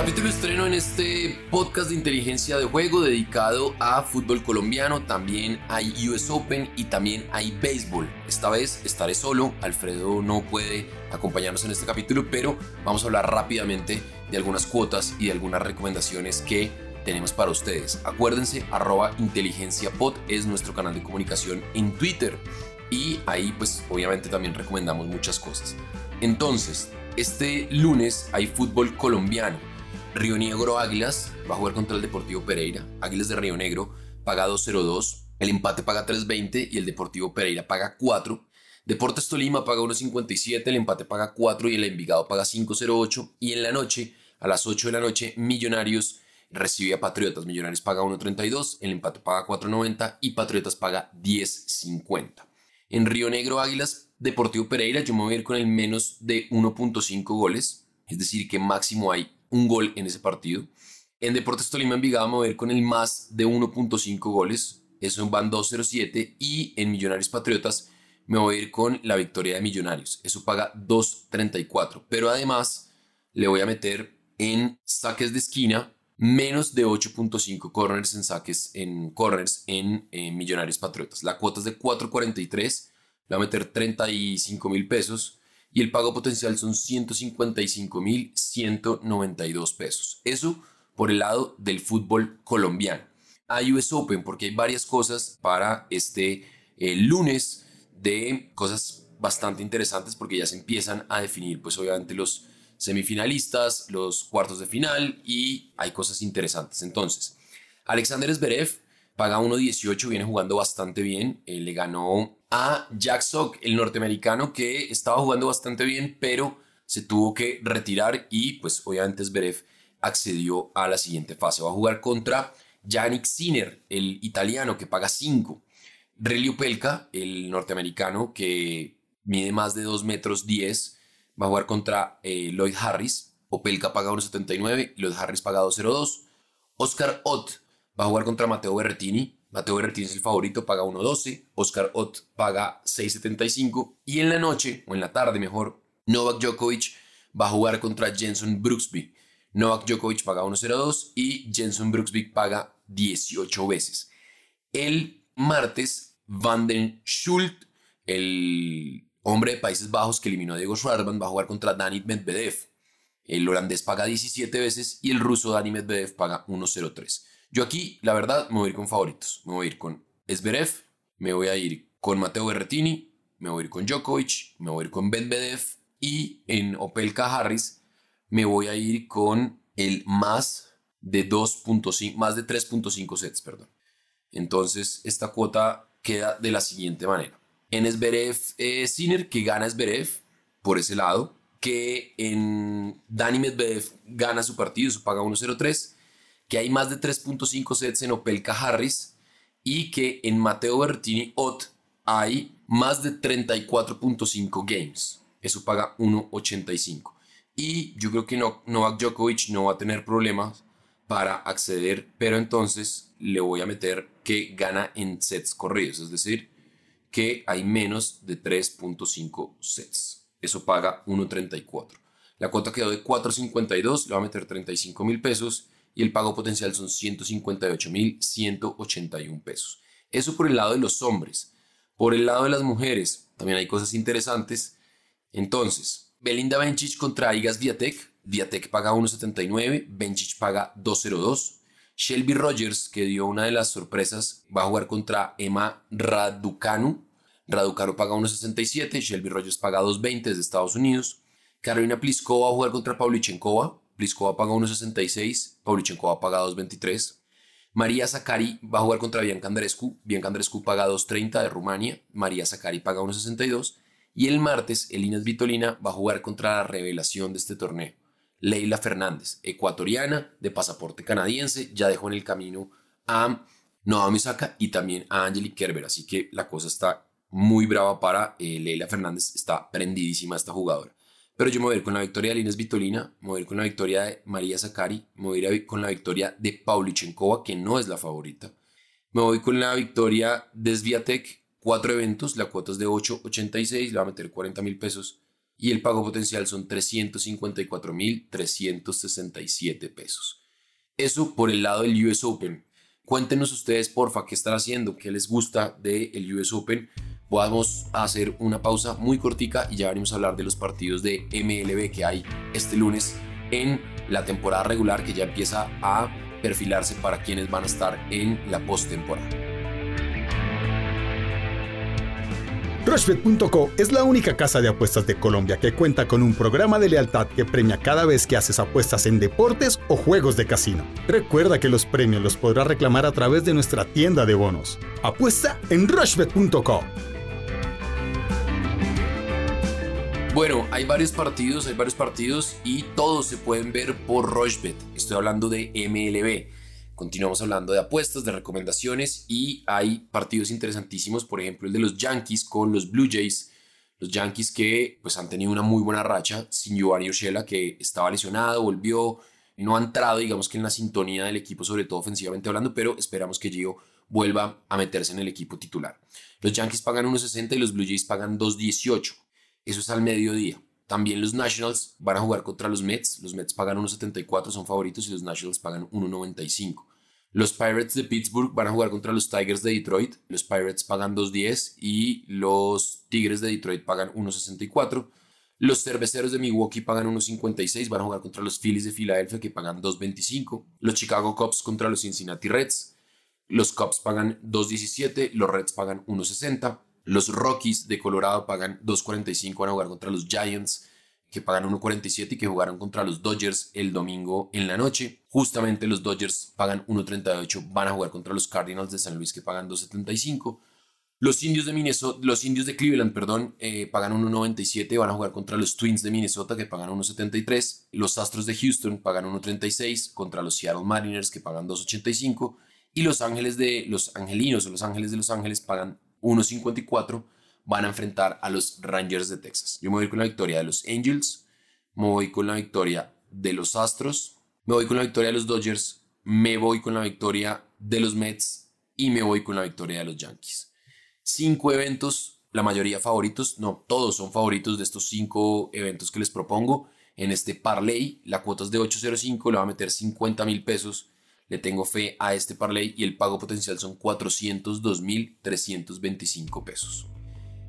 Capítulo estreno en este podcast de inteligencia de juego dedicado a fútbol colombiano. También hay US Open y también hay béisbol. Esta vez estaré solo. Alfredo no puede acompañarnos en este capítulo, pero vamos a hablar rápidamente de algunas cuotas y de algunas recomendaciones que tenemos para ustedes. Acuérdense, arroba inteligenciapod es nuestro canal de comunicación en Twitter. Y ahí pues obviamente también recomendamos muchas cosas. Entonces, este lunes hay fútbol colombiano. Río Negro Águilas va a jugar contra el Deportivo Pereira. Águilas de Río Negro paga 2.02. El empate paga 3.20 y el Deportivo Pereira paga 4. Deportes Tolima paga 1.57, el empate paga 4 y el Envigado paga 5.08. Y en la noche, a las 8 de la noche, Millonarios recibe a Patriotas. Millonarios paga 1.32, el empate paga 4.90 y Patriotas paga 10.50. En Río Negro Águilas, Deportivo Pereira, yo me voy a ir con el menos de 1.5 goles, es decir, que máximo hay un gol en ese partido. En Deportes Tolima Envigado voy a ir con el más de 1.5 goles, eso van 2.07 y en Millonarios Patriotas me voy a ir con la victoria de Millonarios, eso paga 2.34, pero además le voy a meter en saques de esquina menos de 8.5 corners en saques en corners en, Millonarios Patriotas. La cuota es de 4.43, le voy a meter 35 mil pesos y el pago potencial son 155 mil 192 pesos. Eso por el lado del fútbol colombiano. Hay US Open porque hay varias cosas para este eh, lunes de cosas bastante interesantes porque ya se empiezan a definir pues obviamente los semifinalistas, los cuartos de final y hay cosas interesantes. Entonces, Alexander Zverev paga 1.18, viene jugando bastante bien, eh, le ganó a Jack Sock, el norteamericano que estaba jugando bastante bien, pero se tuvo que retirar y pues obviamente Zverev accedió a la siguiente fase. Va a jugar contra Yannick Sinner, el italiano que paga 5. Relio Pelka, el norteamericano que mide más de 2 metros 10, va a jugar contra eh, Lloyd Harris. Opelka paga 1.79, Lloyd Harris paga 2.02. Oscar Ott va a jugar contra Mateo Berrettini. Mateo Berrettini es el favorito, paga 1.12. Oscar Ott paga 6.75. Y en la noche, o en la tarde mejor, Novak Djokovic va a jugar contra Jenson Brooksby. Novak Djokovic paga 1.02 y Jenson Brooksby paga 18 veces. El martes, Van den Schult, el hombre de Países Bajos que eliminó a Diego Schwartzman, va a jugar contra Dani Medvedev. El holandés paga 17 veces y el ruso Dani Medvedev paga 1.03. Yo aquí, la verdad, me voy a ir con favoritos. Me voy a ir con Esberev, me voy a ir con Mateo Berretini, me voy a ir con Djokovic, me voy a ir con Medvedev y en Opelka Harris me voy a ir con el más de 2.5, más de 3.5 sets, perdón. Entonces, esta cuota queda de la siguiente manera en Esberev eh, Sinner, que gana Esberev por ese lado, que en Dani Medvedev gana su partido, su paga 1-0-3, que hay más de 3.5 sets en Opelka Harris y que en Mateo Bertini Ott hay más de 34.5 games. Eso paga 1.85. Y yo creo que Novak Djokovic no va a tener problemas para acceder, pero entonces le voy a meter que gana en sets corridos, es decir, que hay menos de 3.5 sets. Eso paga 1.34. La cuota quedó de 4.52, le va a meter 35 mil pesos y el pago potencial son 158 mil 181 pesos. Eso por el lado de los hombres. Por el lado de las mujeres también hay cosas interesantes. Entonces, Belinda Bencic contra Igas Viatek. Viatek paga 1.79, Bencic paga 2.02. Shelby Rogers, que dio una de las sorpresas, va a jugar contra Emma Raducanu. Raducanu paga 1.67, Shelby Rogers paga 2.20 desde Estados Unidos. Carolina Pliskova va a jugar contra Pavlyuchenkova. Pliskova paga 1.66, Pavlyuchenkova paga 2.23. María Zakari va a jugar contra Bianca Andrescu. Bianca Andrescu paga 2.30 de Rumania. María Zakari paga 1.62. Y el martes, Elinas Vitolina va a jugar contra la revelación de este torneo. Leila Fernández, ecuatoriana de pasaporte canadiense, ya dejó en el camino a Noah Misaka y también a Angelique Kerber, así que la cosa está muy brava para eh, Leila Fernández, está prendidísima esta jugadora. Pero yo me voy a ir con la victoria de Lines Vitolina, me voy a ir con la victoria de María Zakari, me voy a ir con la victoria de Paulichenkova, que no es la favorita. Me voy con la victoria de Sviatek, cuatro eventos, la cuota es de 8.86, le va a meter 40 mil pesos y el pago potencial son 354.367 pesos. Eso por el lado del US Open. Cuéntenos ustedes, porfa, qué están haciendo, qué les gusta del US Open. Vamos a hacer una pausa muy cortica y ya venimos a hablar de los partidos de MLB que hay este lunes en la temporada regular que ya empieza a perfilarse para quienes van a estar en la postemporada. Rushbet.co es la única casa de apuestas de Colombia que cuenta con un programa de lealtad que premia cada vez que haces apuestas en deportes o juegos de casino. Recuerda que los premios los podrás reclamar a través de nuestra tienda de bonos. Apuesta en Rushbet.co. Bueno, hay varios partidos, hay varios partidos y todos se pueden ver por Rushbet. Estoy hablando de MLB. Continuamos hablando de apuestas, de recomendaciones y hay partidos interesantísimos, por ejemplo el de los Yankees con los Blue Jays. Los Yankees que pues han tenido una muy buena racha sin Giovanni Urshela que estaba lesionado, volvió, no ha entrado digamos que en la sintonía del equipo, sobre todo ofensivamente hablando, pero esperamos que Gio vuelva a meterse en el equipo titular. Los Yankees pagan 1.60 y los Blue Jays pagan 2.18. Eso es al mediodía. También los Nationals van a jugar contra los Mets. Los Mets pagan 1.74, son favoritos, y los Nationals pagan 1.95. Los Pirates de Pittsburgh van a jugar contra los Tigers de Detroit. Los Pirates pagan 2.10 y los Tigres de Detroit pagan 1.64. Los cerveceros de Milwaukee pagan 1.56, van a jugar contra los Phillies de Filadelfia que pagan 2.25. Los Chicago Cubs contra los Cincinnati Reds. Los Cubs pagan 2.17, los Reds pagan 1.60. Los Rockies de Colorado pagan 2.45, van a jugar contra los Giants que pagan 1.47 y que jugaron contra los Dodgers el domingo en la noche. Justamente los Dodgers pagan 1.38, van a jugar contra los Cardinals de San Luis que pagan 2.75. Los indios de Minnesota, los indios de Cleveland, perdón, eh, pagan 1.97, van a jugar contra los Twins de Minnesota que pagan 1.73. Los Astros de Houston pagan 1.36 contra los Seattle Mariners que pagan 2.85 y los Ángeles de los Angelinos o los Ángeles de Los Ángeles pagan 1.54 van a enfrentar a los Rangers de Texas. Yo me voy con la victoria de los Angels, me voy con la victoria de los Astros, me voy con la victoria de los Dodgers, me voy con la victoria de los Mets y me voy con la victoria de los Yankees. Cinco eventos, la mayoría favoritos, no, todos son favoritos de estos cinco eventos que les propongo. En este parlay, la cuota es de 8.05, le va a meter 50 mil pesos. Le tengo fe a este parlay y el pago potencial son 402.325 pesos.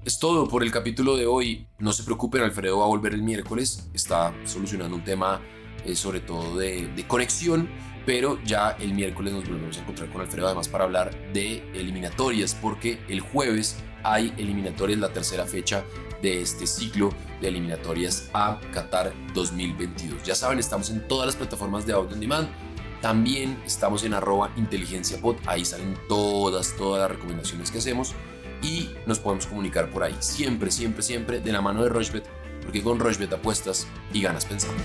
Es todo por el capítulo de hoy. No se preocupen, Alfredo va a volver el miércoles. Está solucionando un tema eh, sobre todo de, conexión, pero ya el miércoles nos volvemos a encontrar con Alfredo además para hablar de eliminatorias, porque el jueves hay eliminatorias, la tercera fecha de este ciclo de eliminatorias a Qatar 2022. Ya saben, estamos en todas las plataformas de audio on demand. También estamos en arroba inteligenciapod. Ahí salen todas, todas las recomendaciones que hacemos y nos podemos comunicar por ahí. Siempre, siempre, siempre de la mano de Rochbet, porque con Rochbet apuestas y ganas pensando.